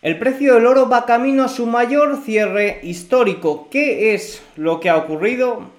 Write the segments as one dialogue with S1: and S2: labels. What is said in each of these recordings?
S1: El precio del oro va camino a su mayor cierre histórico. ¿Qué es lo que ha ocurrido?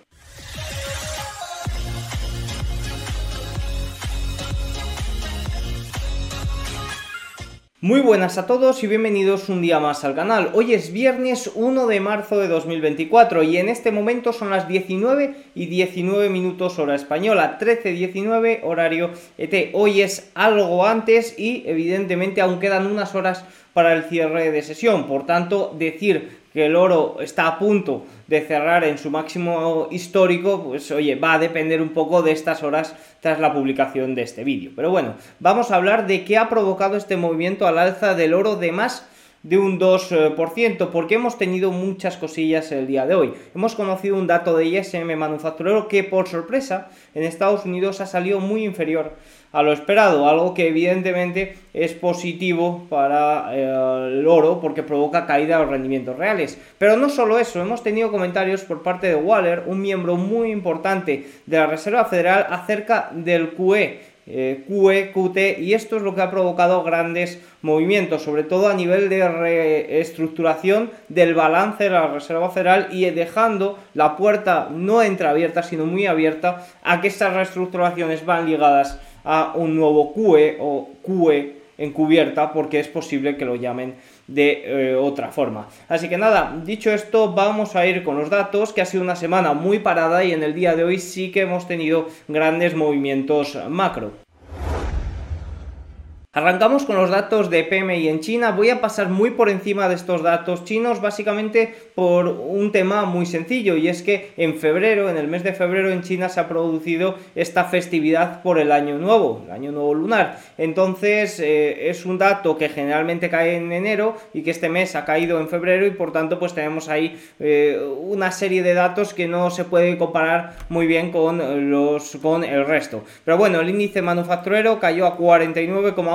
S1: Muy buenas a todos y bienvenidos un día más al canal. Hoy es viernes 1 de marzo de 2024 y en este momento son las 19 y 19 minutos hora española, 13.19 horario ET. Hoy es algo antes y evidentemente aún quedan unas horas para el cierre de sesión. Por tanto, decir que el oro está a punto de cerrar en su máximo histórico, pues oye, va a depender un poco de estas horas tras la publicación de este vídeo. Pero bueno, vamos a hablar de qué ha provocado este movimiento al alza del oro de más de un 2%, porque hemos tenido muchas cosillas el día de hoy. Hemos conocido un dato de ISM manufacturero que por sorpresa en Estados Unidos ha salido muy inferior a lo esperado, algo que evidentemente es positivo para eh, el oro porque provoca caída de los rendimientos reales. Pero no solo eso, hemos tenido comentarios por parte de Waller, un miembro muy importante de la Reserva Federal, acerca del QE eh, QE, QT, y esto es lo que ha provocado grandes movimientos, sobre todo a nivel de reestructuración del balance de la Reserva Federal y dejando la puerta no entreabierta, sino muy abierta a que estas reestructuraciones van ligadas a un nuevo QE o QE encubierta, porque es posible que lo llamen de eh, otra forma. Así que nada, dicho esto, vamos a ir con los datos, que ha sido una semana muy parada y en el día de hoy sí que hemos tenido grandes movimientos macro. Arrancamos con los datos de PMI en China. Voy a pasar muy por encima de estos datos chinos, básicamente por un tema muy sencillo, y es que en febrero, en el mes de febrero en China se ha producido esta festividad por el año nuevo, el año nuevo lunar. Entonces eh, es un dato que generalmente cae en enero y que este mes ha caído en febrero y por tanto pues tenemos ahí eh, una serie de datos que no se puede comparar muy bien con, los, con el resto. Pero bueno, el índice manufacturero cayó a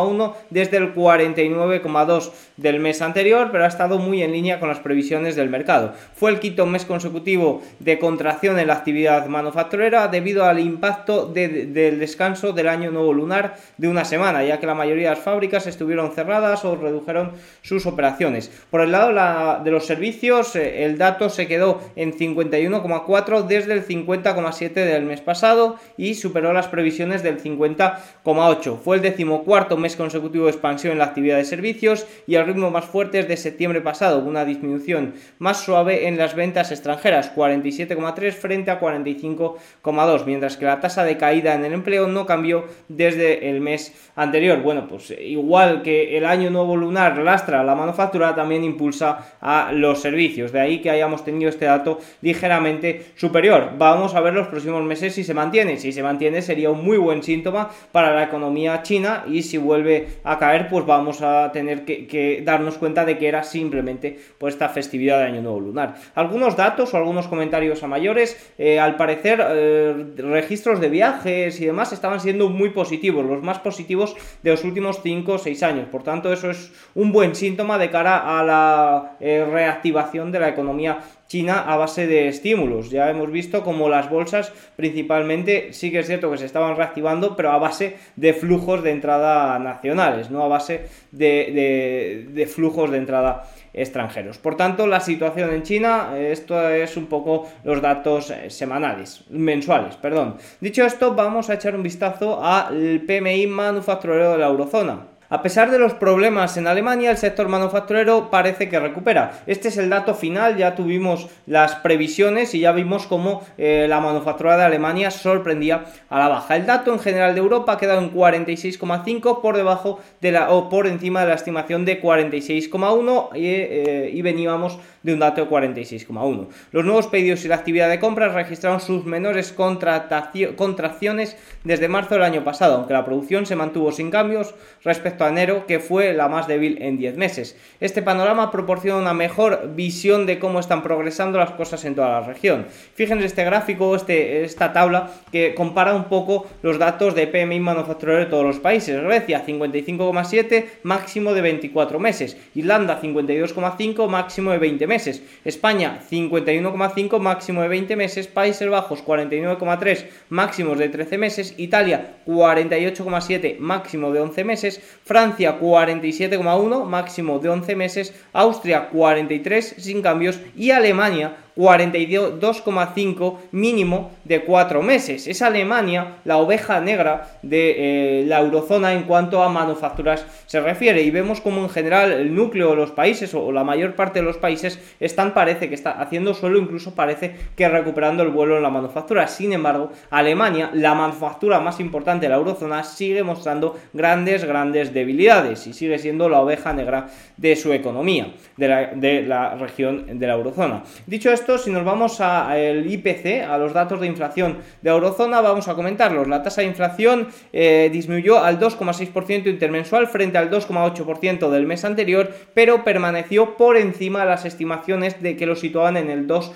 S1: 49,1 desde el 49,2 del mes anterior, pero ha estado muy en línea con las previsiones del mercado. Fue el quinto mes consecutivo de contracción en la actividad manufacturera debido al impacto del descanso del año nuevo lunar de una semana, ya que la mayoría de las fábricas estuvieron cerradas o redujeron sus operaciones. Por el lado de los servicios, eh, el dato se quedó en 51,4 desde el 50,7 del mes pasado y superó las previsiones del 50,8. Fue el decimocuarto mes consecutivo de expansión en la actividad de servicios y el ritmo más fuerte es de septiembre pasado, una disminución más suave en las ventas extranjeras, 47,3 frente a 45,2, mientras que la tasa de caída en el empleo no cambió desde el mes anterior. Bueno, pues igual que el año nuevo lunar lastra la manufactura, también impulsa a los servicios. De ahí que hayamos tenido este dato ligeramente superior. Vamos a ver los próximos meses si se mantiene. Si se mantiene sería un muy buen síntoma para la economía china y si vuelve a caer, pues vamos a tener que, darnos cuenta de que era simplemente pues, esta festividad de Año Nuevo Lunar. Algunos datos o algunos comentarios a mayores, eh, al parecer eh, registros de viajes y demás estaban siendo muy positivos, los más positivos de los últimos 5 o 6 años. Por tanto, eso es un buen síntoma de cara a la eh, reactivación de la economía China a base de estímulos. Ya hemos visto como las bolsas principalmente sí que es cierto que se estaban reactivando, pero a base de flujos de entrada nacionales, no a base de, flujos de entrada extranjeros. Por tanto, la situación en China, esto es un poco los datos eh, semanales, mensuales, perdón. Dicho esto, vamos a echar un vistazo al PMI manufacturero de la eurozona. A pesar de los problemas en Alemania, el sector manufacturero parece que recupera. Este es el dato final, ya tuvimos las previsiones y ya vimos cómo eh, la manufactura de Alemania sorprendía a la baja. El dato en general de Europa ha quedado en 46,5 por debajo de la o por encima de la estimación de 46,1 eh, y veníamos de un dato de 46,1. Los nuevos pedidos y la actividad de compras registraron sus menores contracciones desde marzo del año pasado, aunque la producción se mantuvo sin cambios respecto a enero, que fue la más débil en 10 meses. Este panorama proporciona una mejor visión de cómo están progresando las cosas en toda la región. Fíjense este gráfico, este, esta tabla, que compara un poco los datos de PMI manufacturero de todos los países. Grecia 55,7, máximo de 24 meses. Irlanda 52,5, máximo de 20 meses meses. España 51,5 máximo de 20 meses. Países Bajos 49,3 máximos de 13 meses. Italia 48,7 máximo de 11 meses. Francia 47,1, máximo de 11 meses, Austria 43 sin cambios y Alemania 42,5 mínimo de 4 meses. Es Alemania la oveja negra de eh, la eurozona en cuanto a manufacturas se refiere y vemos como en general el núcleo de los países o, la mayor parte de los países están parece que está haciendo suelo incluso parece que recuperando el vuelo en la manufactura. Sin embargo, Alemania, la manufactura más importante de la eurozona, sigue mostrando grandes, grandes debilidades y sigue siendo la oveja negra de su economía, de la, de la región de la eurozona. Dicho esto, si nos vamos al IPC, a los datos de inflación de eurozona, vamos a comentarlos. La tasa de inflación eh, disminuyó al 2,6% intermensual frente al 2,8% del mes anterior, pero permaneció por encima de las estimaciones de que lo situaban en el 2%.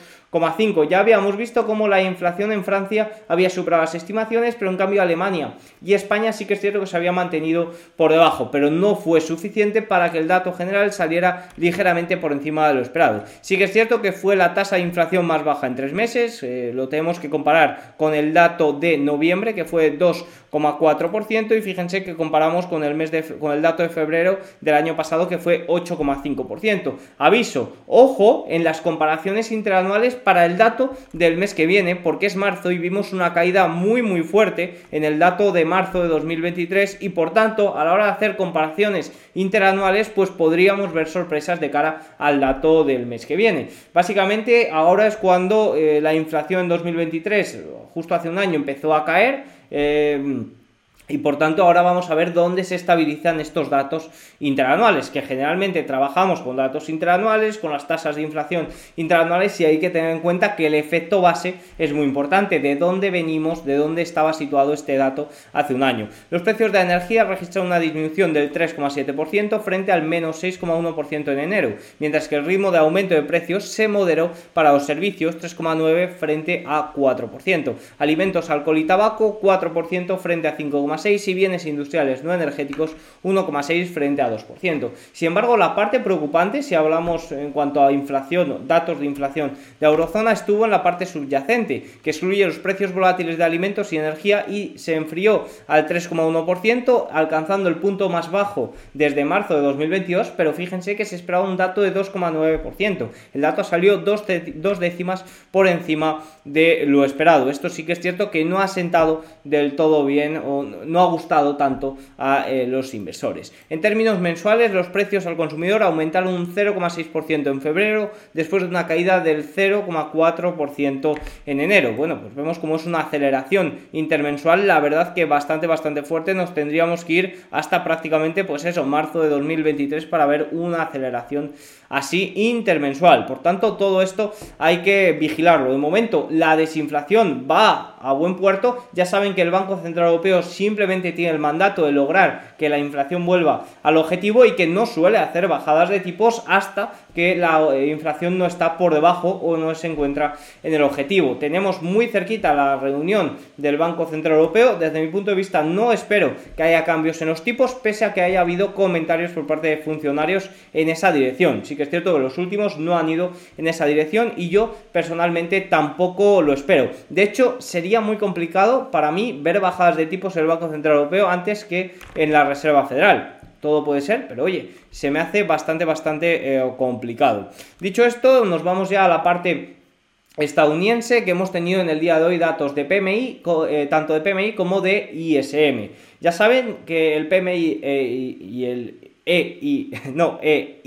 S1: Ya habíamos visto cómo la inflación en Francia había superado las estimaciones, pero en cambio Alemania y España sí que es cierto que se había mantenido por debajo, pero no fue suficiente para que el dato general saliera ligeramente por encima de lo esperado. Sí que es cierto que fue la tasa de inflación más baja en tres meses, eh, lo tenemos que comparar con el dato de noviembre, que fue 2,4%, y fíjense que comparamos con el, mes de, con el dato de febrero del año pasado, que fue 8,5%. Aviso, ojo en las comparaciones interanuales para el dato del mes que viene, porque es marzo y vimos una caída muy muy fuerte en el dato de marzo de 2023 y por tanto a la hora de hacer comparaciones interanuales pues podríamos ver sorpresas de cara al dato del mes que viene. Básicamente ahora es cuando eh, la inflación en 2023, justo hace un año, empezó a caer. Eh, y por tanto ahora vamos a ver dónde se estabilizan estos datos interanuales, que generalmente trabajamos con datos interanuales, con las tasas de inflación interanuales y hay que tener en cuenta que el efecto base es muy importante, de dónde venimos, de dónde estaba situado este dato hace un año. Los precios de energía registran una disminución del 3,7% frente al menos 6,1% en enero, mientras que el ritmo de aumento de precios se moderó para los servicios 3,9% frente a 4%. Alimentos, alcohol y tabaco 4% frente a 5,6% y bienes industriales no energéticos 1,6 frente a 2%. Sin embargo, la parte preocupante, si hablamos en cuanto a inflación, datos de inflación de eurozona, estuvo en la parte subyacente, que excluye los precios volátiles de alimentos y energía y se enfrió al 3,1%, alcanzando el punto más bajo desde marzo de 2022, pero fíjense que se esperaba un dato de 2,9%. El dato salió dos, dos décimas por encima de lo esperado. Esto sí que es cierto que no ha sentado del todo bien o no ha gustado tanto a eh, los inversores. En términos mensuales, los precios al consumidor aumentaron un 0,6% en febrero, después de una caída del 0,4% en enero. Bueno, pues vemos como es una aceleración intermensual, la verdad que bastante, bastante fuerte. Nos tendríamos que ir hasta prácticamente, pues eso, marzo de 2023 para ver una aceleración así intermensual. Por tanto, todo esto hay que vigilarlo. De momento, la desinflación va a buen puerto. Ya saben que el Banco Central Europeo simplemente tiene el mandato de lograr que la inflación vuelva al objetivo y que no suele hacer bajadas de tipos hasta que la eh, inflación no está por debajo o no se encuentra en el objetivo. Tenemos muy cerquita la reunión del Banco Central Europeo. Desde mi punto de vista no espero que haya cambios en los tipos, pese a que haya habido comentarios por parte de funcionarios en esa dirección. Que es cierto que los últimos no han ido en esa dirección y yo personalmente tampoco lo espero. De hecho, sería muy complicado para mí ver bajadas de tipos en el Banco Central Europeo antes que en la Reserva Federal todo puede ser, pero oye, se me hace bastante, bastante eh, complicado. Dicho esto, nos vamos ya a la parte estadounidense que hemos tenido en el día de hoy datos de PMI, eh, tanto de PMI como de ISM. Ya saben que el PMI eh, y el e y no, E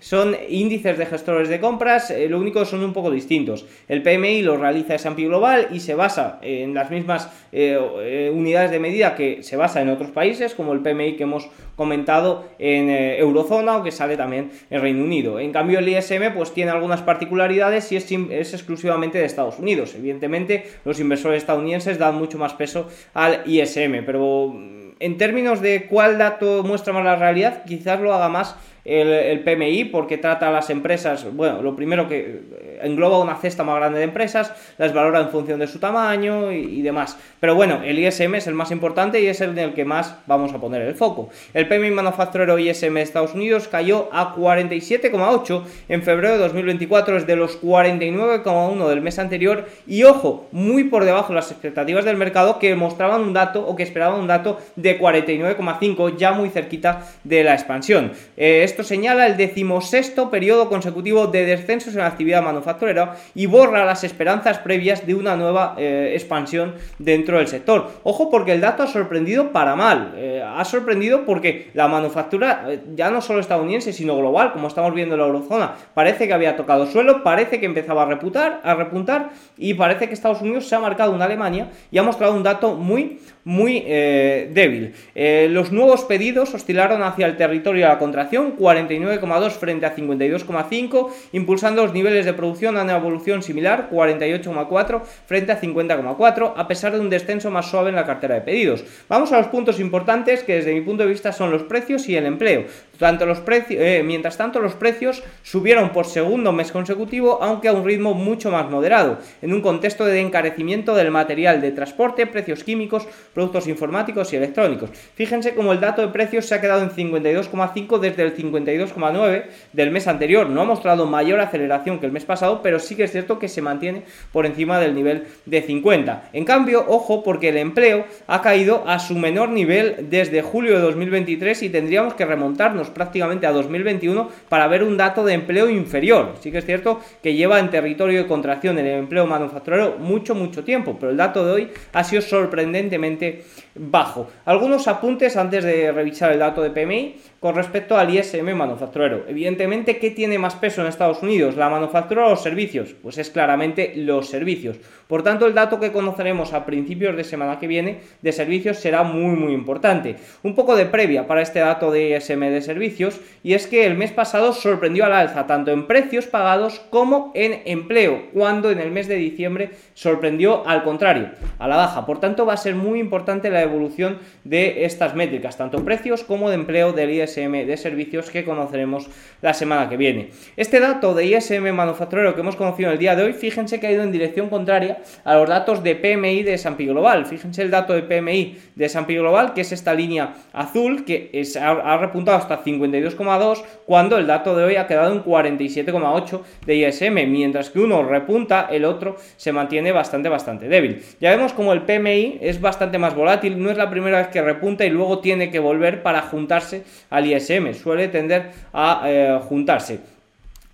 S1: son índices de gestores de compras, eh, lo único son un poco distintos. El PMI lo realiza S&P Global y se basa en las mismas eh, eh, unidades de medida que se basa en otros países, como el PMI que hemos comentado en Eurozona o que sale también en Reino Unido. En cambio el ISM pues tiene algunas particularidades y es, es exclusivamente de Estados Unidos. Evidentemente los inversores estadounidenses dan mucho más peso al ISM, pero en términos de cuál dato muestra más la realidad, quizás lo haga más el, PMI porque trata a las empresas, bueno, lo primero que eh, engloba una cesta más grande de empresas, las valora en función de su tamaño y, demás. Pero bueno, el ISM es el más importante y es el en el que más vamos a poner el foco. El PMI manufacturero ISM de Estados Unidos cayó a 47,8 en febrero de 2024, es de los 49,1 del mes anterior y ojo, muy por debajo de las expectativas del mercado que mostraban un dato o que esperaban un dato de 49,5 ya muy cerquita de la expansión. Eh, señala el decimosexto periodo consecutivo de descensos en la actividad manufacturera y borra las esperanzas previas de una nueva eh, expansión dentro del sector. Ojo porque el dato ha sorprendido para mal. Eh, ha sorprendido porque la manufactura, ya no solo estadounidense, sino global, como estamos viendo en la eurozona, parece que había tocado suelo, parece que empezaba a reputar, a repuntar y parece que Estados Unidos se ha marcado una Alemania y ha mostrado un dato muy, muy débil. los nuevos pedidos oscilaron hacia el territorio de la contracción, 49,2 frente a 52,5, impulsando los niveles de producción a una evolución similar, 48,4 frente a 50,4, a pesar de un descenso más suave en la cartera de pedidos. Vamos a los puntos importantes que desde mi punto de vista son los precios y el empleo. Eh, mientras tanto, los precios subieron por segundo mes consecutivo, aunque a un ritmo mucho más moderado, en un contexto de encarecimiento del material de transporte, precios químicos, productos informáticos y electrónicos. Fíjense cómo el dato de precios se ha quedado en 52,5 desde el 52,9 del mes anterior. No ha mostrado mayor aceleración que el mes pasado, pero sí que es cierto que se mantiene por encima del nivel de 50. En cambio, ojo, porque el empleo ha caído a su menor nivel desde julio de 2023 y tendríamos que remontarnos prácticamente a 2021 para ver un dato de empleo inferior. Sí que es cierto que lleva en territorio de contracción el empleo manufacturero mucho, mucho tiempo, pero el dato de hoy ha sido sorprendentemente bajo. Algunos apuntes antes de revisar el dato de PMI con respecto al ISM manufacturero. Evidentemente, ¿qué tiene más peso en Estados Unidos? ¿La manufactura o los servicios? Pues es claramente los servicios. Por tanto, el dato que conoceremos a principios de semana que viene de servicios será muy muy importante. Un poco de previa para este dato de ISM de servicios y es que el mes pasado sorprendió al alza tanto en precios pagados como en empleo, cuando en el mes de diciembre sorprendió al contrario, a la baja. Por tanto, va a ser muy importante la evolución de estas métricas, tanto precios como de empleo del ISM de servicios que conoceremos la semana que viene. Este dato de ISM manufacturero que hemos conocido el día de hoy, fíjense que ha ido en dirección contraria a los datos de PMI de S&P Global. Fíjense el dato de PMI de S&P Global, que es esta línea azul, que ha, repuntado hasta 52,2, cuando el dato de hoy ha quedado en 47,8 de ISM, mientras que uno repunta, el otro se mantiene bastante, bastante débil. Ya vemos como el PMI es bastante más volátil, no es la primera vez que repunta y luego tiene que volver para juntarse al ISM, suele tender a eh, juntarse.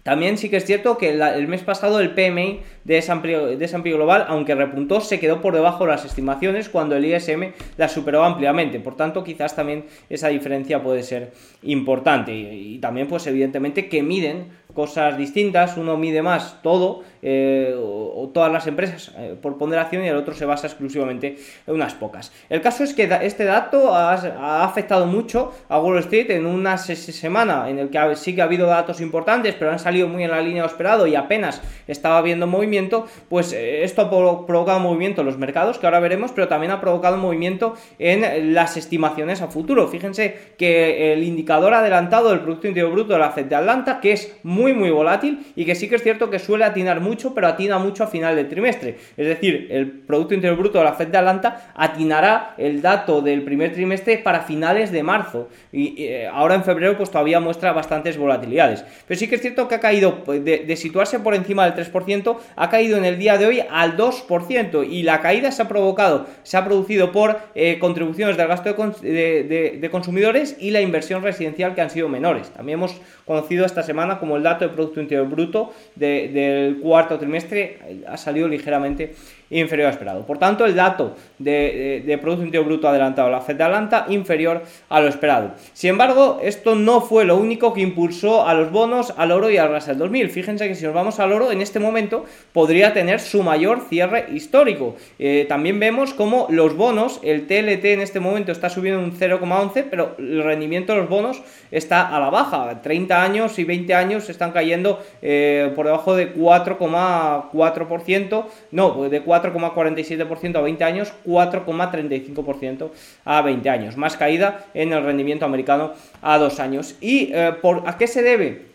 S1: También sí que es cierto que el mes pasado el PMI de S&P Global, aunque repuntó, se quedó por debajo de las estimaciones cuando el ISM la superó ampliamente. Por tanto, quizás también esa diferencia puede ser importante. Y también, pues evidentemente, que miden cosas distintas, uno mide más todo eh, o, todas las empresas eh, por ponderación y el otro se basa exclusivamente en unas pocas. El caso es que este dato ha, afectado mucho a Wall Street en una semana en el que sí que ha habido datos importantes, pero han salido muy en la línea de esperado y apenas estaba habiendo movimiento, pues eh, esto ha provocado movimiento en los mercados, que ahora veremos, pero también ha provocado movimiento en las estimaciones a futuro. Fíjense que el indicador adelantado del Producto Interior Bruto de la FED de Atlanta, que es muy muy muy volátil y que sí que es cierto que suele atinar mucho, pero atina mucho a final del trimestre. Es decir, el Producto Interior Bruto de la Fed de Atlanta atinará el dato del primer trimestre para finales de marzo. Y eh, ahora en febrero pues todavía muestra bastantes volatilidades. Pero sí que es cierto que ha caído pues, de, situarse por encima del 3%, ha caído en el día de hoy al 2% y la caída se ha provocado, se ha producido por eh, contribuciones del gasto de, de consumidores y la inversión residencial que han sido menores. También hemos conocido esta semana como el dato de Producto Interior Bruto del cuarto trimestre. Ha salido ligeramente inferior a esperado. Por tanto, el dato de, Producto Interior Bruto adelantado, la FED de Atlanta, inferior a lo esperado. Sin embargo, esto no fue lo único que impulsó a los bonos, al oro y al Russell 2000. Fíjense que si nos vamos al oro, en este momento podría tener su mayor cierre histórico. Eh, también vemos como los bonos, el TLT en este momento está subiendo un 0,11, pero el rendimiento de los bonos está a la baja. 30 años y 20 años están cayendo eh, por debajo de 4,4%, no, de 4 4,47% a 20 años, 4,35% a 20 años. Más caída en el rendimiento americano a 2 años. ¿Y eh, por, a qué se debe?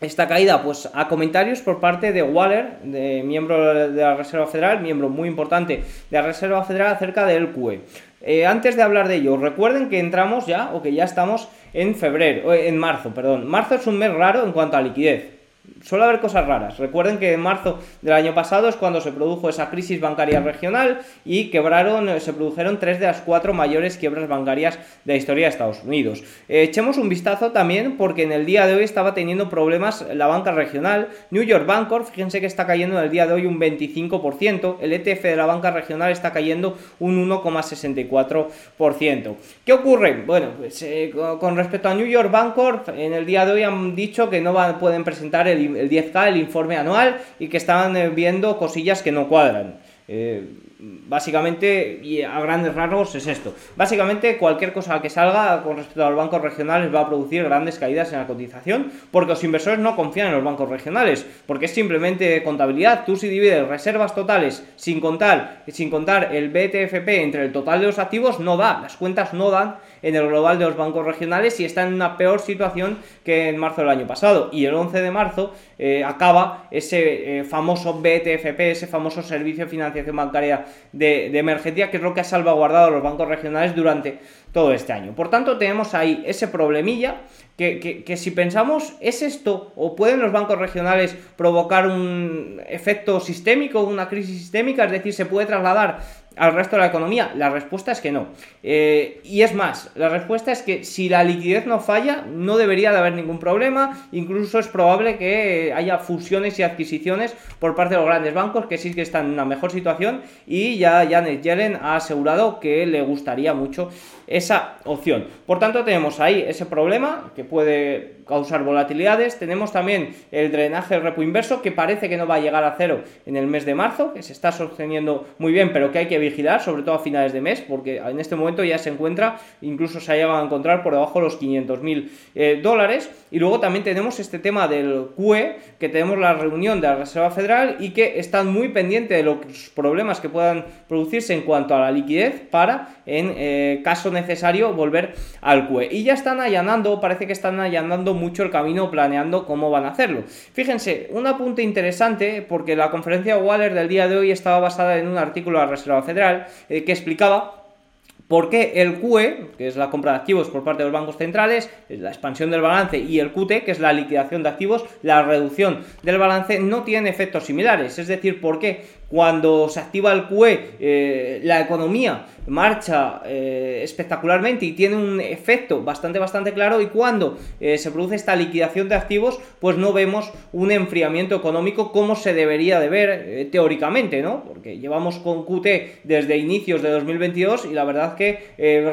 S1: esta caída? Pues a comentarios por parte de Waller, miembro de la Reserva Federal, miembro muy importante de la Reserva Federal acerca del QE. Eh, antes de hablar de ello, recuerden que entramos ya, o que ya estamos en febrero, en marzo, perdón. Marzo es un mes raro en cuanto a liquidez suele haber cosas raras. Recuerden que en marzo del año pasado es cuando se produjo esa crisis bancaria regional y quebraron, eh, se produjeron tres de las cuatro mayores quiebras bancarias de la historia de Estados Unidos. Eh, echemos un vistazo también porque en el día de hoy estaba teniendo problemas la banca regional. New York Bancorp, fíjense que está cayendo en el día de hoy un 25%. El ETF de la banca regional está cayendo un 1,64%. ¿Qué ocurre? Bueno, pues, eh, con respecto a New York Bancorp, en el día de hoy han dicho que no pueden presentar el el, 10K, el informe anual, y que estaban eh, viendo cosillas que no cuadran. Eh, básicamente, y a grandes rasgos es esto. Básicamente, cualquier cosa que salga con respecto a los bancos regionales va a producir grandes caídas en la cotización, porque los inversores no confían en los bancos regionales, porque es simplemente contabilidad. Tú si divides reservas totales sin contar, sin contar el BTFP entre el total de los activos, no da, las cuentas no dan en el global de los bancos regionales y está en una peor situación que en marzo del año pasado. Y el 11 de marzo eh, acaba ese eh, famoso BTFP, ese famoso Servicio de Financiación Bancaria de, emergencia, que es lo que ha salvaguardado a los bancos regionales durante todo este año. Por tanto, tenemos ahí ese problemilla que, que, si pensamos, ¿es esto o pueden los bancos regionales provocar un efecto sistémico, una crisis sistémica? Es decir, se puede trasladar al resto de la economía? La respuesta es que no. Eh, y es más, la respuesta es que si la liquidez no falla, no debería de haber ningún problema. Incluso es probable que haya fusiones y adquisiciones por parte de los grandes bancos que sí que están en una mejor situación. Y ya Janet Yellen ha asegurado que le gustaría mucho esa opción. Por tanto, tenemos ahí ese problema que puede causar volatilidades. Tenemos también el drenaje del repo inverso, que parece que no va a llegar a cero en el mes de marzo, que se está sosteniendo muy bien, pero que hay que vigilar, sobre todo a finales de mes, porque en este momento ya se encuentra, incluso se ha llegado a encontrar por debajo de los 500 mil eh, dólares. Y luego también tenemos este tema del QE, que tenemos la reunión de la Reserva Federal y que están muy pendientes de los problemas que puedan producirse en cuanto a la liquidez para, en eh, caso necesario, volver al QE. Y ya están allanando, parece que están allanando mucho el camino planeando cómo van a hacerlo. Fíjense, un apunte interesante, porque la conferencia Waller del día de hoy estaba basada en un artículo de la Reserva Federal eh, que explicaba por qué el QE, que es la compra de activos por parte de los bancos centrales, la expansión del balance, y el QT, que es la liquidación de activos, la reducción del balance, no tienen efectos similares. Es decir, por qué cuando se activa el QE, eh, la economía marcha eh, espectacularmente y tiene un efecto bastante, bastante claro. Y cuando eh, se produce esta liquidación de activos, pues no vemos un enfriamiento económico como se debería de ver teóricamente, ¿no? Porque llevamos con QT desde inicios de 2022 y la verdad que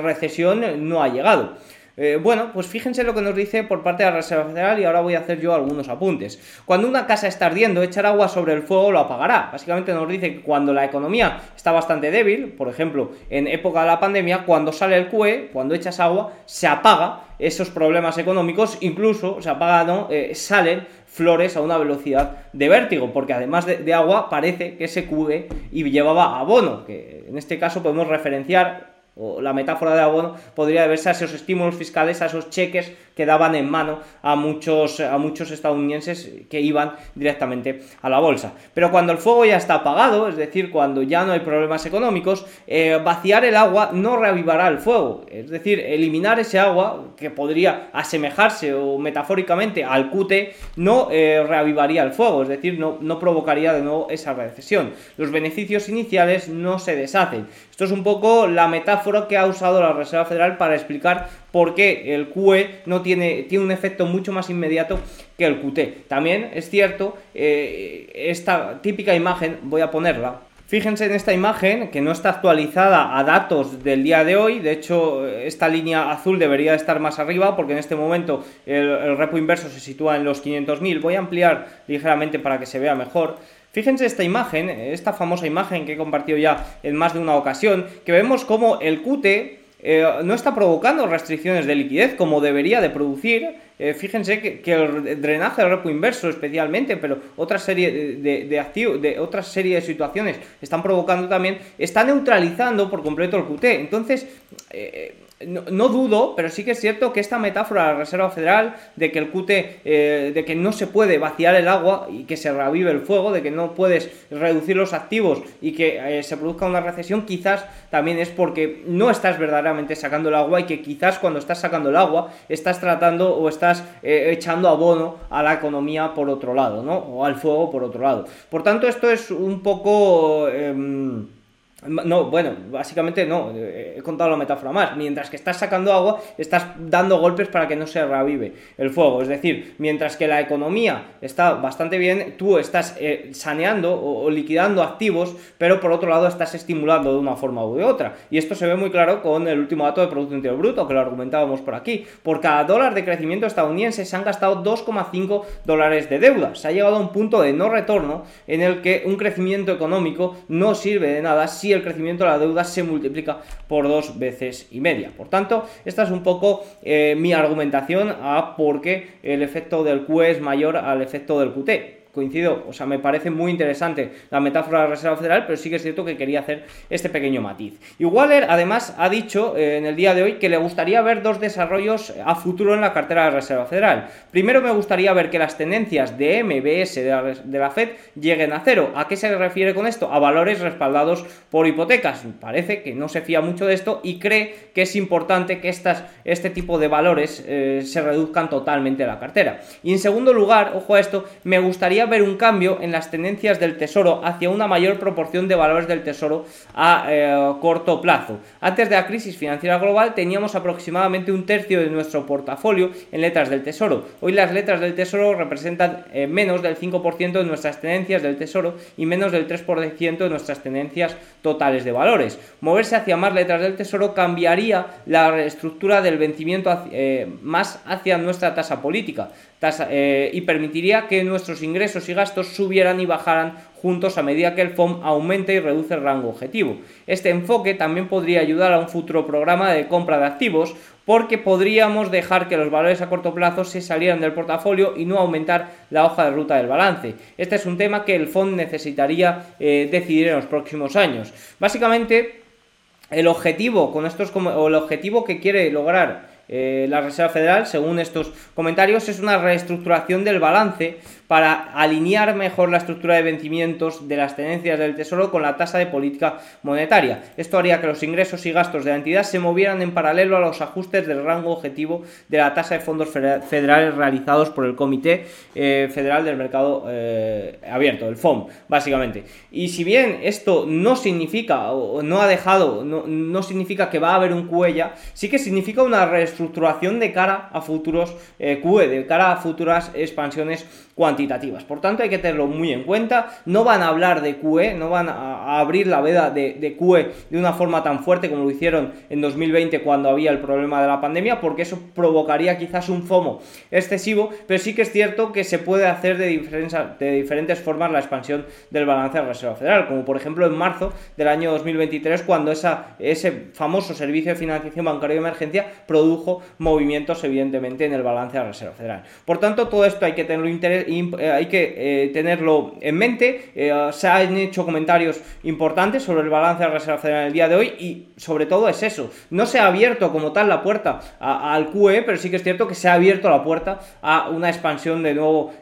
S1: recesión no ha llegado. Eh, bueno, pues fíjense lo que nos dice por parte de la Reserva Federal y ahora voy a hacer yo algunos apuntes. Cuando una casa está ardiendo, echar agua sobre el fuego lo apagará. Básicamente nos dice que cuando la economía está bastante débil, por ejemplo, en época de la pandemia, cuando sale el QE, cuando echas agua, se apaga esos problemas económicos, incluso se apaga, no, eh, salen flores a una velocidad de vértigo, porque además de, de agua parece que se QE y llevaba abono, que en este caso podemos referenciar o la metáfora de abono podría deberse a esos estímulos fiscales, a esos cheques que daban en mano a muchos, a muchos estadounidenses que iban directamente a la bolsa. Pero cuando el fuego ya está apagado, es decir, cuando ya no hay problemas económicos, eh, vaciar el agua no reavivará el fuego. Es decir, eliminar ese agua, que podría asemejarse o metafóricamente al cute, no eh, reavivaría el fuego, es decir, no, no provocaría de nuevo esa recesión. Los beneficios iniciales no se deshacen. Esto es un poco la metáfora que ha usado la Reserva Federal para explicar porque el QE no tiene, tiene un efecto mucho más inmediato que el QT. También es cierto, eh, esta típica imagen, voy a ponerla, Fíjense en esta imagen que no está actualizada a datos del día de hoy. De hecho, esta línea azul debería estar más arriba porque en este momento el, repo inverso se sitúa en los 500.000. Voy a ampliar ligeramente para que se vea mejor. Fíjense esta imagen, esta famosa imagen que he compartido ya en más de una ocasión, que vemos como el QT eh, no está provocando restricciones de liquidez como debería de producir. Eh, fíjense que, el drenaje del repo inverso especialmente, pero otra serie de, de, de otra serie de situaciones están provocando también, está neutralizando por completo el QT. Entonces, eh, no, dudo, pero sí que es cierto que esta metáfora de la Reserva Federal de que el QT, eh, de que no se puede vaciar el agua y que se revive el fuego, de que no puedes reducir los activos y que eh, se produzca una recesión, quizás también es porque no estás verdaderamente sacando el agua y que quizás cuando estás sacando el agua estás tratando o estás eh, echando abono a la economía por otro lado, ¿no? O al fuego por otro lado. Por tanto, esto es un poco... No, bueno, básicamente no, he contado la metáfora más. Mientras que estás sacando agua, estás dando golpes para que no se revive el fuego. Es decir, mientras que la economía está bastante bien, tú estás eh, saneando o, liquidando activos, pero por otro lado estás estimulando de una forma u otra. Y esto se ve muy claro con el último dato de Producto Interior Bruto, que lo argumentábamos por aquí. Por cada dólar de crecimiento estadounidense se han gastado 2,5 dólares de deuda. Se ha llegado a un punto de no retorno en el que un crecimiento económico no sirve de nada si el crecimiento de la deuda se multiplica por dos veces y media. Por tanto, esta es un poco eh, mi argumentación a por qué el efecto del QE es mayor al efecto del QT coincido, o sea, me parece muy interesante la metáfora de la Reserva Federal, pero sí que es cierto que quería hacer este pequeño matiz. Y Waller, además, ha dicho eh, en el día de hoy que le gustaría ver dos desarrollos a futuro en la cartera de la Reserva Federal. Primero, me gustaría ver que las tendencias de MBS de la, Fed lleguen a cero. ¿A qué se refiere con esto? A valores respaldados por hipotecas. Parece que no se fía mucho de esto y cree que es importante que estas, este tipo de valores eh, se reduzcan totalmente a la cartera. Y en segundo lugar, ojo a esto, me gustaría ver un cambio en las tendencias del tesoro hacia una mayor proporción de valores del tesoro a eh, corto plazo. Antes de la crisis financiera global teníamos aproximadamente un tercio de nuestro portafolio en letras del tesoro. Hoy las letras del tesoro representan eh, menos del 5% de nuestras tenencias del tesoro y menos del 3% de nuestras tenencias totales de valores. Moverse hacia más letras del tesoro cambiaría la estructura del vencimiento eh, más hacia nuestra tasa política y permitiría que nuestros ingresos y gastos subieran y bajaran juntos a medida que el FOM aumente y reduce el rango objetivo. Este enfoque también podría ayudar a un futuro programa de compra de activos porque podríamos dejar que los valores a corto plazo se salieran del portafolio y no aumentar la hoja de ruta del balance. Este es un tema que el FOM necesitaría eh, decidir en los próximos años. Básicamente, el objetivo con estos o el objetivo que quiere lograr eh, la Reserva Federal, según estos comentarios, es una reestructuración del balance para alinear mejor la estructura de vencimientos de las tenencias del Tesoro con la tasa de política monetaria. Esto haría que los ingresos y gastos de la entidad se movieran en paralelo a los ajustes del rango objetivo de la tasa de fondos federales realizados por el Comité eh, Federal del Mercado eh, Abierto, el FOM, básicamente. Y si bien esto no significa o no ha dejado, no, significa que va a haber un QE sí que significa una reestructuración de cara a futuros eh, QE, de cara a futuras expansiones cuantitativas. Por tanto, hay que tenerlo muy en cuenta. No van a hablar de QE, no van a abrir la veda de, QE de una forma tan fuerte como lo hicieron en 2020 cuando había el problema de la pandemia, porque eso provocaría quizás un FOMO excesivo, pero sí que es cierto que se puede hacer de, de diferentes formas la expansión del balance de la Reserva Federal, como por ejemplo en marzo del año 2023, cuando ese famoso servicio de financiación bancaria de emergencia produjo movimientos evidentemente en el balance de la Reserva Federal. Por tanto, todo esto hay que tenerlo interés hay que eh, tenerlo en mente. Eh, se han hecho comentarios importantes sobre el balance de la Reserva Federal en el día de hoy y sobre todo es eso. No se ha abierto como tal la puerta al QE, pero sí que es cierto que se ha abierto la puerta a una expansión de nuevo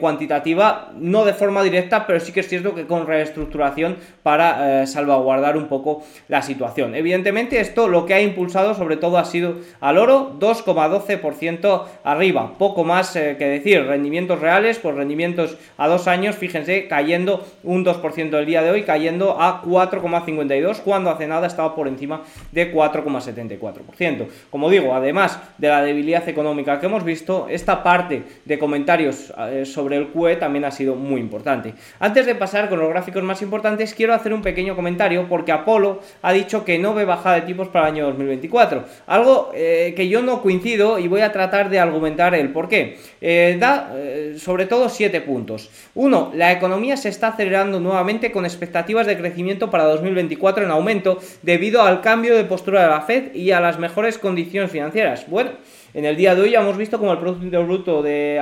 S1: cuantitativa, no de forma directa, pero sí que es cierto que con reestructuración para salvaguardar un poco la situación. Evidentemente esto lo que ha impulsado sobre todo ha sido al oro 2,12% arriba, poco más que decir, rendimientos reales por rendimientos a dos años, fíjense, cayendo un 2% el día de hoy, cayendo a 4,52, cuando hace nada estaba por encima de 4,74%. Como digo, además de la debilidad económica que hemos visto, esta parte de comentarios eh, sobre el QE también ha sido muy importante. Antes de pasar con los gráficos más importantes, quiero hacer un pequeño comentario porque Apolo ha dicho que no ve bajada de tipos para el año 2024, algo eh, que yo no coincido y voy a tratar de argumentar el por qué. Eh, da sobre todo siete puntos. Uno, la economía se está acelerando nuevamente con expectativas de crecimiento para 2024 en aumento debido al cambio de postura de la Fed y a las mejores condiciones financieras. Bueno, en el día de hoy ya hemos visto como el Producto Bruto de,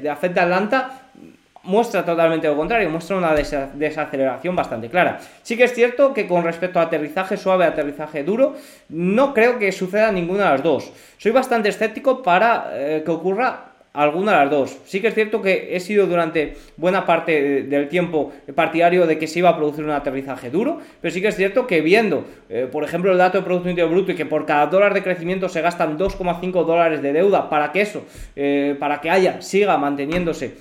S1: de la Fed de Atlanta muestra totalmente lo contrario, muestra una desaceleración bastante clara. Sí que es cierto que con respecto a aterrizaje suave, aterrizaje duro, no creo que suceda ninguna de las dos. Soy bastante escéptico para eh, que ocurra alguna de las dos. Sí que es cierto que he sido durante buena parte del tiempo partidario de que se iba a producir un aterrizaje duro, pero sí que es cierto que viendo, eh, por ejemplo, el dato de Producto Interior Bruto y que por cada dólar de crecimiento se gastan 2,5 dólares de deuda para que eso, eh, para que haya, siga manteniéndose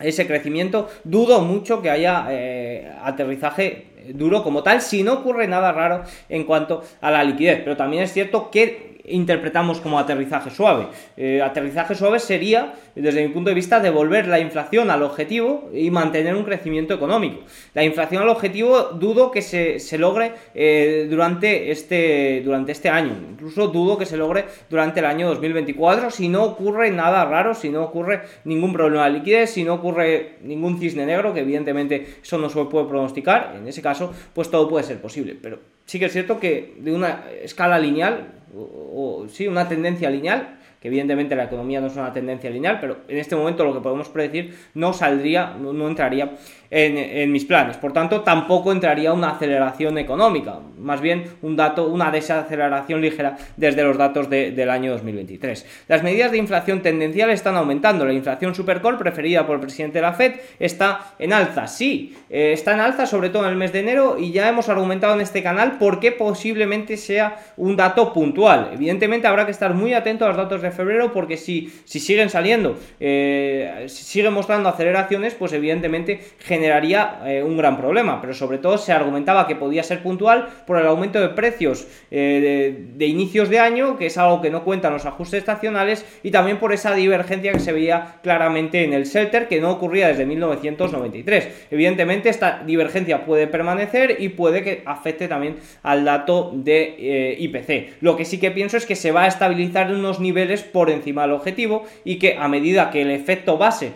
S1: ese crecimiento, dudo mucho que haya eh, aterrizaje duro como tal, si no ocurre nada raro en cuanto a la liquidez. Pero también es cierto que interpretamos como aterrizaje suave. Eh, aterrizaje suave sería, desde mi punto de vista, devolver la inflación al objetivo y mantener un crecimiento económico. La inflación al objetivo dudo que se, logre eh, durante, este, durante este año, incluso dudo que se logre durante el año 2024 si no ocurre nada raro, si no ocurre ningún problema de liquidez, si no ocurre ningún cisne negro, que evidentemente eso no se puede pronosticar, en ese caso pues todo puede ser posible, pero sí que es cierto que de una escala lineal o, sí, una tendencia lineal, evidentemente la economía no es una tendencia lineal, pero en este momento lo que podemos predecir no saldría, no entraría en, mis planes. Por tanto, tampoco entraría una aceleración económica, más bien un dato, una desaceleración ligera desde los datos del año 2023. Las medidas de inflación tendencial están aumentando. La inflación supercore preferida por el presidente de la Fed está en alza. Sí, eh, está en alza, sobre todo en el mes de enero, y ya hemos argumentado en este canal por qué posiblemente sea un dato puntual. Evidentemente habrá que estar muy atento a los datos de febrero porque si, si siguen saliendo, eh, si siguen mostrando aceleraciones, pues evidentemente generaría eh, un gran problema, pero sobre todo se argumentaba que podía ser puntual por el aumento de precios eh, de, inicios de año, que es algo que no cuentan los ajustes estacionales, y también por esa divergencia que se veía claramente en el shelter, que no ocurría desde 1993. Evidentemente esta divergencia puede permanecer y puede que afecte también al dato de IPC. Lo que sí que pienso es que se va a estabilizar en unos niveles por encima del objetivo y que a medida que el efecto base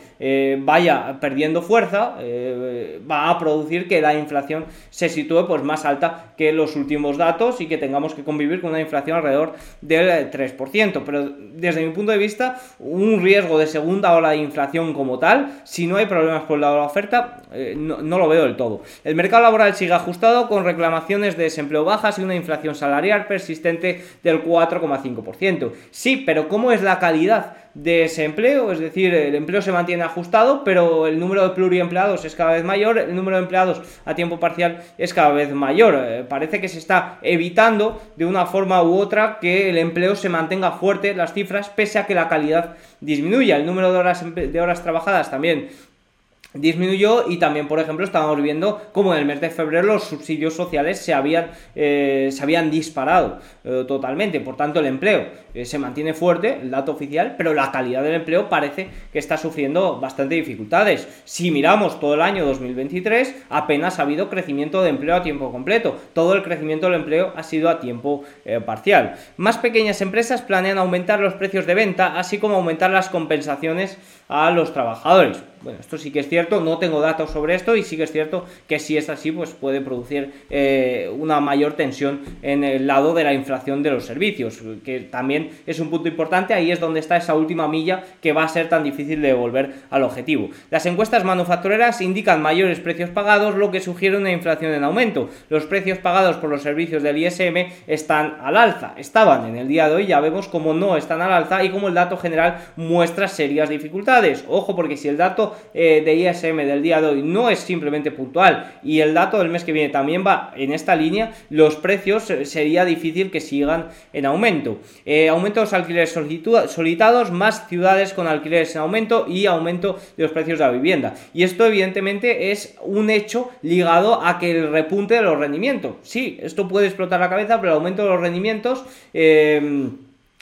S1: vaya perdiendo fuerza, eh, va a producir que la inflación se sitúe pues más alta que los últimos datos y que tengamos que convivir con una inflación alrededor del 3%. Pero desde mi punto de vista, un riesgo de segunda ola de inflación como tal, si no hay problemas por lado de la oferta, eh, no, no, lo veo del todo. El mercado laboral sigue ajustado con reclamaciones de desempleo bajas y una inflación salarial persistente del 4,5%. Sí, pero ¿cómo es la calidad de? Es decir, el empleo se mantiene ajustado, pero el número de pluriempleados es cada vez mayor, el número de empleados a tiempo parcial es cada vez mayor. Eh, parece que se está evitando de una forma u otra que el empleo se mantenga fuerte, las cifras, pese a que la calidad disminuya. El número de horas, de horas trabajadas también disminuyó y también, por ejemplo, estábamos viendo como en el mes de febrero los subsidios sociales se habían, eh, se habían disparado eh, totalmente. Por tanto, el empleo eh, se mantiene fuerte, el dato oficial, pero la calidad del empleo parece que está sufriendo bastante dificultades. Si miramos todo el año 2023, apenas ha habido crecimiento de empleo a tiempo completo. Todo el crecimiento del empleo ha sido a tiempo parcial. Más pequeñas empresas planean aumentar los precios de venta, así como aumentar las compensaciones a los trabajadores. Bueno, esto sí que es cierto, no tengo datos sobre esto y sí que es cierto que si es así, pues puede producir eh, una mayor tensión en el lado de la inflación de los servicios, que también es un punto importante, ahí es donde está esa última milla que va a ser tan difícil de volver al objetivo. Las encuestas manufactureras indican mayores precios pagados, lo que sugiere una inflación en aumento. Los precios pagados por los servicios del ISM están al alza, estaban en el día de hoy, ya vemos cómo no están al alza y como el dato general muestra serias dificultades. Ojo, porque si el dato eh, de ISM del día de hoy no es simplemente puntual y el dato del mes que viene también va en esta línea, los precios eh, sería difícil que sigan en aumento. Eh, aumento de los alquileres solicitados, más ciudades con alquileres en aumento y aumento de los precios de la vivienda. Y esto evidentemente es un hecho ligado a que el repunte de los rendimientos. Sí, esto puede explotar la cabeza, pero el aumento de los rendimientos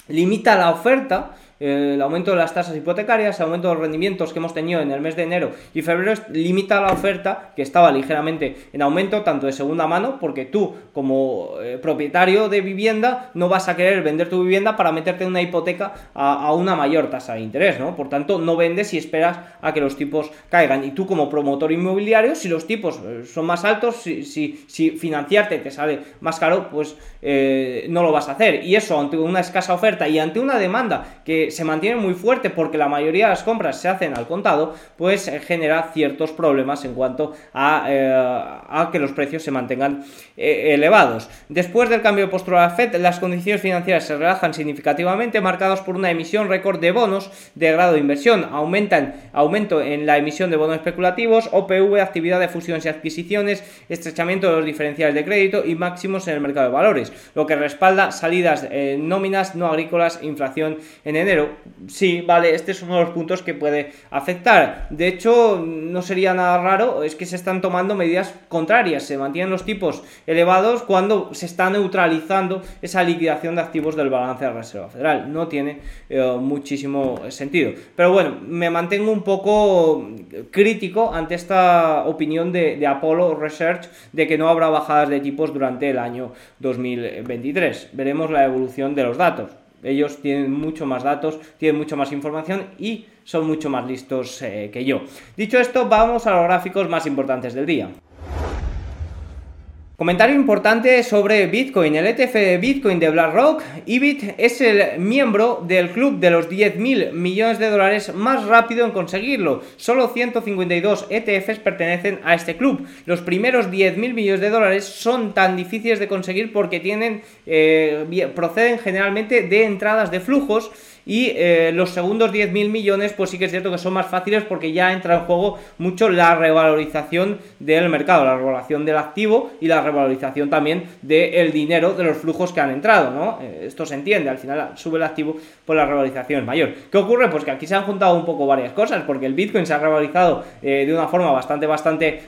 S1: limita la oferta el aumento de las tasas hipotecarias, el aumento de los rendimientos que hemos tenido en el mes de enero y febrero limita la oferta que estaba ligeramente en aumento, tanto de segunda mano, porque tú como eh, propietario de vivienda no vas a querer vender tu vivienda para meterte en una hipoteca a, una mayor tasa de interés, ¿no? Por tanto, no vendes y esperas a que los tipos caigan. Y tú como promotor inmobiliario, si los tipos eh, son más altos, si, si, financiarte te sale más caro, pues eh, no lo vas a hacer. Y eso ante una escasa oferta y ante una demanda que se mantiene muy fuerte porque la mayoría de las compras se hacen al contado, pues genera ciertos problemas en cuanto a, a que los precios se mantengan elevados. Después del cambio de postura de la FED, las condiciones financieras se relajan significativamente, marcados por una emisión récord de bonos de grado de inversión. Aumentan, aumento en la emisión de bonos especulativos, OPV, actividad de fusiones y adquisiciones, estrechamiento de los diferenciales de crédito y máximos en el mercado de valores, lo que respalda salidas eh, nóminas no agrícolas, inflación en enero. Sí, vale, este es uno de los puntos que puede afectar. De hecho, no sería nada raro, es que se están tomando medidas contrarias, se mantienen los tipos elevados cuando se está neutralizando esa liquidación de activos del balance de la Reserva Federal. No tiene eh, muchísimo sentido. Pero bueno, me mantengo un poco crítico ante esta opinión de, de Apollo Research de que no habrá bajadas de tipos durante el año 2023. Veremos la evolución de los datos. Ellos tienen mucho más datos, tienen mucho más información y son mucho más listos eh, que yo. Dicho esto, vamos a los gráficos más importantes del día. Comentario importante sobre Bitcoin. El ETF de Bitcoin de BlackRock, IBIT, es el miembro del club de los 10.000 millones de dólares más rápido en conseguirlo. Solo 152 ETFs pertenecen a este club. Los primeros 10.000 millones de dólares son tan difíciles de conseguir porque tienen, eh, proceden generalmente de entradas de flujos y eh, los segundos 10.000 millones, pues sí que es cierto que son más fáciles porque ya entra en juego mucho la revalorización del mercado, la revalorización del activo y la revalorización también del dinero de los flujos que han entrado, ¿no? Eh, esto se entiende, al final sube el activo, pues la revalorización mayor. ¿Qué ocurre? Pues que aquí se han juntado un poco varias cosas, porque el Bitcoin se ha revalorizado eh, de una forma bastante, bastante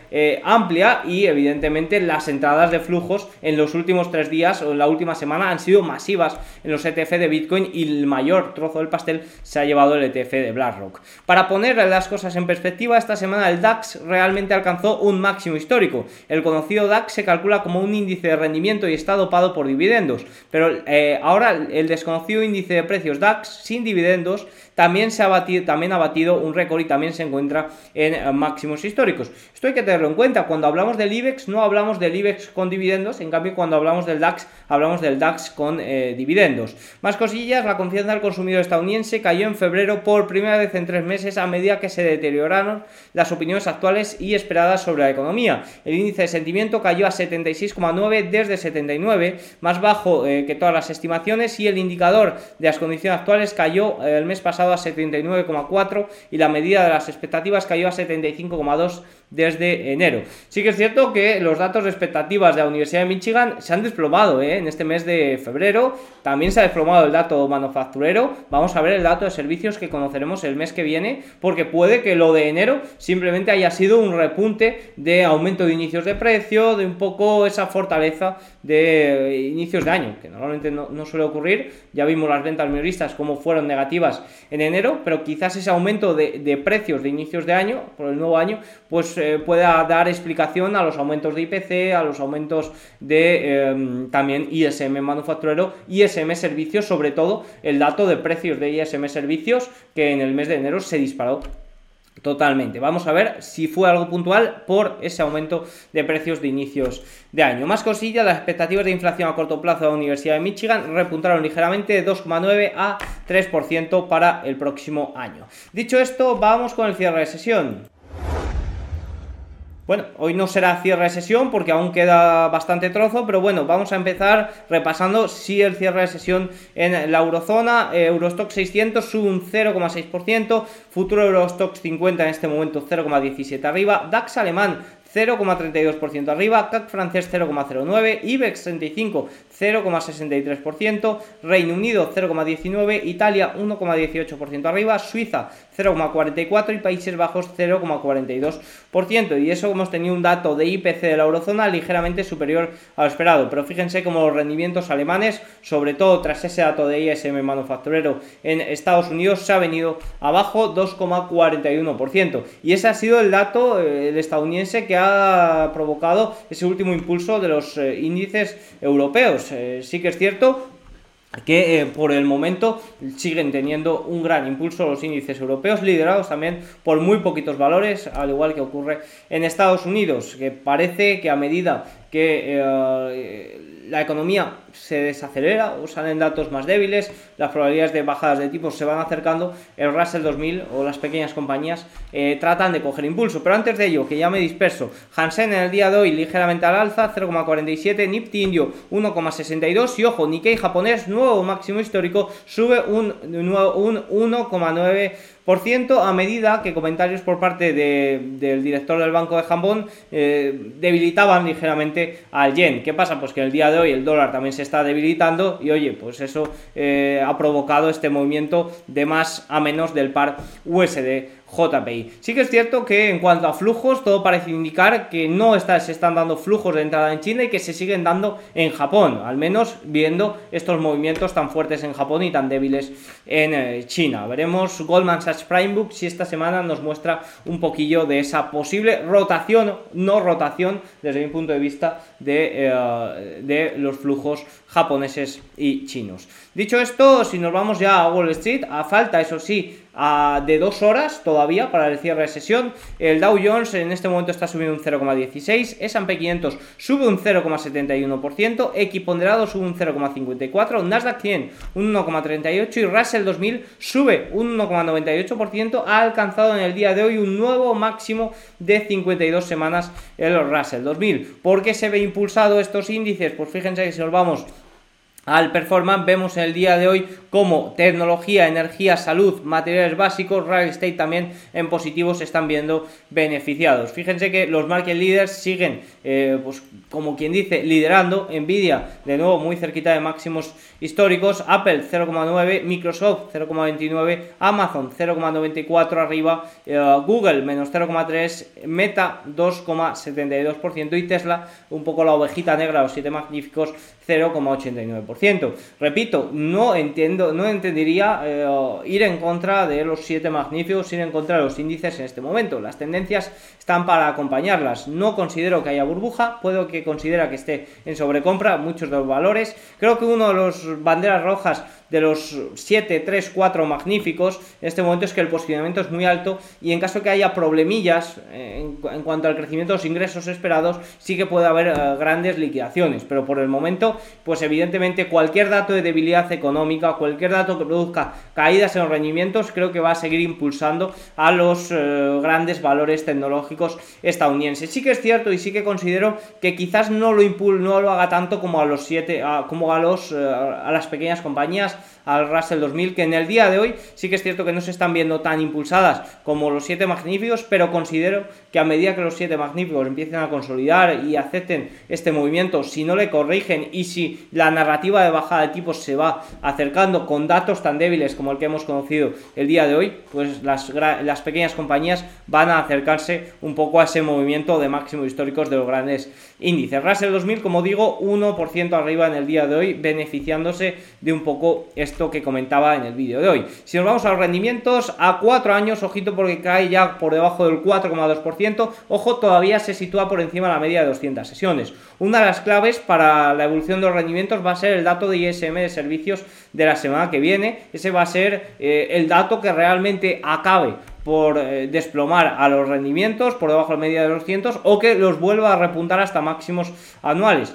S1: amplia y evidentemente las entradas de flujos en los últimos tres días o en la última semana han sido masivas en los ETF de Bitcoin y el mayor trozo del pastel se ha llevado el ETF de BlackRock. Para poner las cosas en perspectiva, esta semana el DAX realmente alcanzó un máximo histórico. El conocido DAX se calcula como un índice de rendimiento y está dopado por dividendos, pero eh, ahora el desconocido índice de precios DAX sin dividendos también se ha batido, también ha batido un récord y también se encuentra en eh, máximos históricos. Esto hay que tenerlo en cuenta. Cuando hablamos del IBEX no hablamos del IBEX con dividendos, en cambio cuando hablamos del DAX hablamos del DAX con eh, dividendos. Más cosillas, la confianza del consumidor estadounidense cayó en febrero por primera vez en tres meses a medida que se deterioraron las opiniones actuales y esperadas sobre la economía. El índice de sentimiento cayó a 76,9 desde 79, más bajo eh, que todas las estimaciones y el indicador de las condiciones actuales cayó el mes pasado a 79,4 y la medida de las expectativas cayó a 75,2 desde enero. Sí que es cierto que los datos de expectativas de la Universidad de Michigan se han desplomado ¿eh? en este mes de febrero. También se ha desplomado el dato manufacturero. Vamos a ver el dato de servicios que conoceremos el mes que viene, porque puede que lo de enero simplemente haya sido un repunte de aumento de inicios de precio, de un poco esa fortaleza de inicios de año, que normalmente no, suele ocurrir. Ya vimos las ventas minoristas como fueron negativas en enero, pero quizás ese aumento de, precios de inicios de año, por el nuevo año, pues pueda dar explicación a los aumentos de IPC, a los aumentos de em, también ISM manufacturero, ISM servicios, sobre todo el dato de precios de ISM servicios que en el mes de enero se disparó Totalmente. Vamos a ver si fue algo puntual por ese aumento de precios de inicios de año. Más cosillas, las expectativas de inflación a corto plazo de la Universidad de Michigan repuntaron ligeramente de 2,9 a 3% para el próximo año. Dicho esto, vamos con el cierre de sesión. Bueno, hoy no será cierre de sesión porque aún queda bastante trozo, pero bueno, vamos a empezar repasando si el cierre de sesión en la eurozona, eh, Eurostock 600 sube un 0,6%, futuro Eurostock 50 en este momento 0,17 arriba, DAX alemán 0,32% arriba, CAC francés 0,09, IBEX 35 0,63%, Reino Unido 0,19%, Italia 1,18% arriba, Suiza 0,44% y Países Bajos 0,42%. Y eso hemos tenido un dato de IPC de la eurozona ligeramente superior a lo esperado. Pero fíjense cómo los rendimientos alemanes, sobre todo tras ese dato de ISM manufacturero en Estados Unidos, se ha venido abajo 2,41%. Y ese ha sido el dato eh, estadounidense que ha provocado ese último impulso de los eh, índices europeos. Eh, sí que es cierto que por el momento siguen teniendo un gran impulso los índices europeos, liderados también por muy poquitos valores, al igual que ocurre en Estados Unidos, que parece que a medida que la economía se desacelera o salen datos más débiles, las probabilidades de bajadas de tipos se van acercando, el Russell 2000 o las pequeñas compañías eh, tratan de coger impulso. Pero antes de ello, que ya me disperso, Hansen en el día de hoy ligeramente al alza, 0,47, Nifty Indio 1,62 y ojo, Nikkei japonés, nuevo máximo histórico, sube un, un 1,9 a medida que comentarios por parte del director del Banco de Japón eh, debilitaban ligeramente al yen. ¿Qué pasa? Pues que el día de hoy el dólar también se está debilitando y oye, pues eso eh, ha provocado este movimiento de más a menos del par USD JPI. Sí que es cierto que en cuanto a flujos, todo parece indicar que no se están dando flujos de entrada en China y que se siguen dando en Japón, al menos viendo estos movimientos tan fuertes en Japón y tan débiles en eh, China. Veremos Goldman Sachs Prime Book si esta semana nos muestra un poquillo de esa posible rotación, no rotación, desde mi punto de vista, de, eh, de los flujos japoneses y chinos. Dicho esto, si nos vamos ya a Wall Street, a falta, eso sí, de dos horas todavía para el cierre de sesión. El Dow Jones en este momento está subiendo un 0,16, S&P 500 sube un 0,71%, X ponderado sube un 0,54, Nasdaq 100 un 1,38 y Russell 2000 sube un 1,98%, ha alcanzado en el día de hoy un nuevo máximo de 52 semanas el Russell 2000. ¿Por qué se ve impulsado estos índices? Pues fíjense que si nos vamos al performance vemos en el día de hoy como tecnología, energía, salud, materiales básicos, real estate también en positivo se están viendo beneficiados. Fíjense que los market leaders siguen, eh, pues como quien dice, liderando. Nvidia, de nuevo, muy cerquita de máximos históricos. Apple 0,9, Microsoft 0,29, Amazon 0,94 arriba, eh, Google menos 0,3, Meta 2,72% y Tesla, un poco la ovejita negra, los siete magníficos, 0,89%. Repito, no entiendo, no entendería eh, ir en contra de los siete magníficos, ir en contra de los índices en este momento. Las tendencias están para acompañarlas. No considero que haya burbuja, puedo que considera que esté en sobrecompra muchos de los valores. Creo que uno de los banderas rojas de los 7, 3, 4 magníficos, en este momento es que el posicionamiento es muy alto y en caso que haya problemillas eh, en, cuanto al crecimiento de los ingresos esperados, sí que puede haber eh, grandes liquidaciones, pero por el momento, pues evidentemente cualquier dato de debilidad económica, cualquier dato que produzca caídas en los rendimientos, creo que va a seguir impulsando a los eh, grandes valores tecnológicos estadounidenses. Sí que es cierto y sí que considero que quizás no lo, no lo haga tanto como a los 7, como a, los, a las pequeñas compañías, have al Russell 2000, que en el día de hoy sí que es cierto que no se están viendo tan impulsadas como los 7 magníficos, pero considero que a medida que los 7 magníficos empiecen a consolidar y acepten este movimiento, si no le corrigen y si la narrativa de bajada de tipos se va acercando con datos tan débiles como el que hemos conocido el día de hoy, pues las, las pequeñas compañías van a acercarse un poco a ese movimiento de máximos históricos de los grandes índices. Russell 2000, como digo, 1% arriba en el día de hoy, beneficiándose de un poco esto que comentaba en el vídeo de hoy. Si nos vamos a los rendimientos, a 4 años, ojito porque cae ya por debajo del 4,2%, ojo, todavía se sitúa por encima de la media de 200 sesiones. Una de las claves para la evolución de los rendimientos va a ser el dato de ISM de servicios de la semana que viene. Ese va a ser eh, el dato que realmente acabe por eh, desplomar a los rendimientos por debajo de la media de 200 o que los vuelva a repuntar hasta máximos anuales.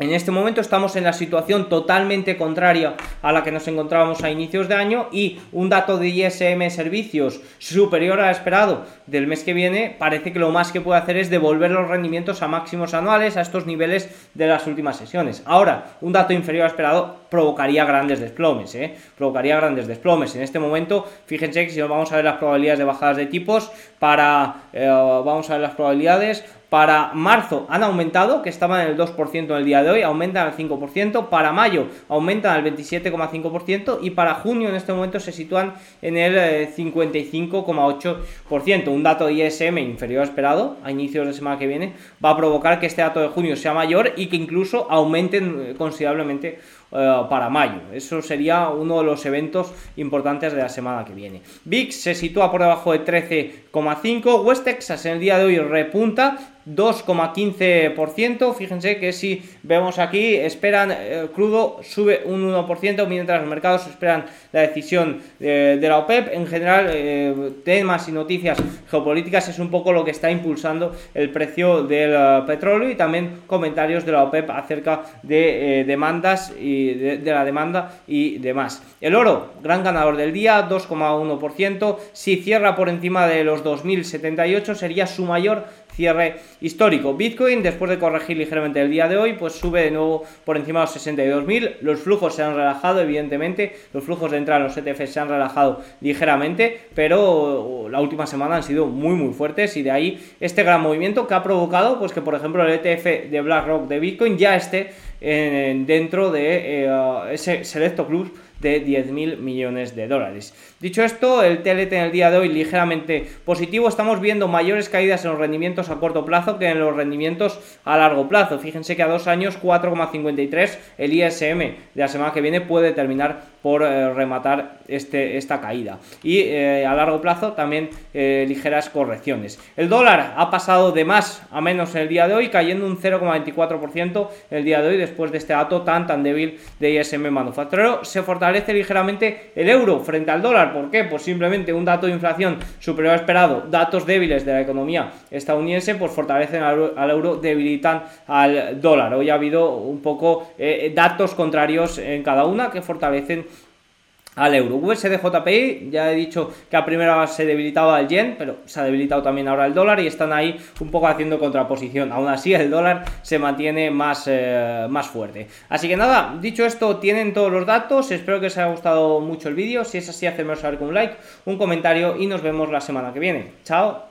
S1: En este momento estamos en la situación totalmente contraria a la que nos encontrábamos a inicios de año y un dato de ISM servicios superior al esperado del mes que viene parece que lo más que puede hacer es devolver los rendimientos a máximos anuales a estos niveles de las últimas sesiones. Ahora, un dato inferior al esperado provocaría grandes desplomes, ¿eh? provocaría grandes desplomes. En este momento, fíjense que si nos vamos a ver las probabilidades de bajadas de tipos, para, eh, vamos a ver las probabilidades, para marzo han aumentado, que estaban en el 2% en el día de hoy, aumentan al 5%. Para mayo aumentan al 27,5%. Y para junio en este momento se sitúan en el 55,8%. Un dato de ISM inferior a esperado a inicios de semana que viene va a provocar que este dato de junio sea mayor y que incluso aumenten eh, considerablemente eh, para mayo. Eso sería uno de los eventos importantes de la semana que viene. VIX se sitúa por debajo de 13,5. West Texas en el día de hoy repunta 2,15%. Fíjense que si vemos aquí, esperan el crudo sube un 1%, mientras los mercados esperan la decisión de, la OPEP. En general, eh, temas y noticias geopolíticas es un poco lo que está impulsando el precio del eh, petróleo y también comentarios de la OPEP acerca de eh, demandas y de, de, la demanda y demás. El oro, gran ganador del día, 2,1%. Si cierra por encima de los 2.078, sería su mayor cierre histórico. Bitcoin, después de corregir ligeramente el día de hoy, pues sube de nuevo por encima de los 62.000. Los flujos se han relajado, evidentemente. Los flujos de entrada a los ETF se han relajado ligeramente, pero la última semana han sido muy, muy fuertes y de ahí este gran movimiento que ha provocado, pues que por ejemplo el ETF de BlackRock de Bitcoin ya esté dentro de eh, ese selecto club de 10.000 millones de dólares. Dicho esto, el TLT en el día de hoy ligeramente positivo. Estamos viendo mayores caídas en los rendimientos a corto plazo que en los rendimientos a largo plazo. Fíjense que a dos años 4,53 el ISM de la semana que viene puede terminar por eh, rematar este, esta caída. Y eh, a largo plazo también eh, ligeras correcciones. El dólar ha pasado de más a menos en el día de hoy, cayendo un 0,24% el día de hoy después de este dato tan tan débil de ISM manufacturero. Se fortalece ligeramente el euro frente al dólar. ¿Por qué? Pues simplemente un dato de inflación superior a esperado, datos débiles de la economía estadounidense, pues fortalecen al euro, debilitan al dólar. Hoy ha habido un poco datos contrarios en cada una que fortalecen al euro. USDJPI, ya he dicho que a primera se debilitaba el yen, pero se ha debilitado también ahora el dólar y están ahí un poco haciendo contraposición. Aún así, el dólar se mantiene más, eh, más fuerte. Así que nada, dicho esto, tienen todos los datos. Espero que os haya gustado mucho el vídeo. Si es así, hacedmelo saber con un like, un comentario y nos vemos la semana que viene. Chao.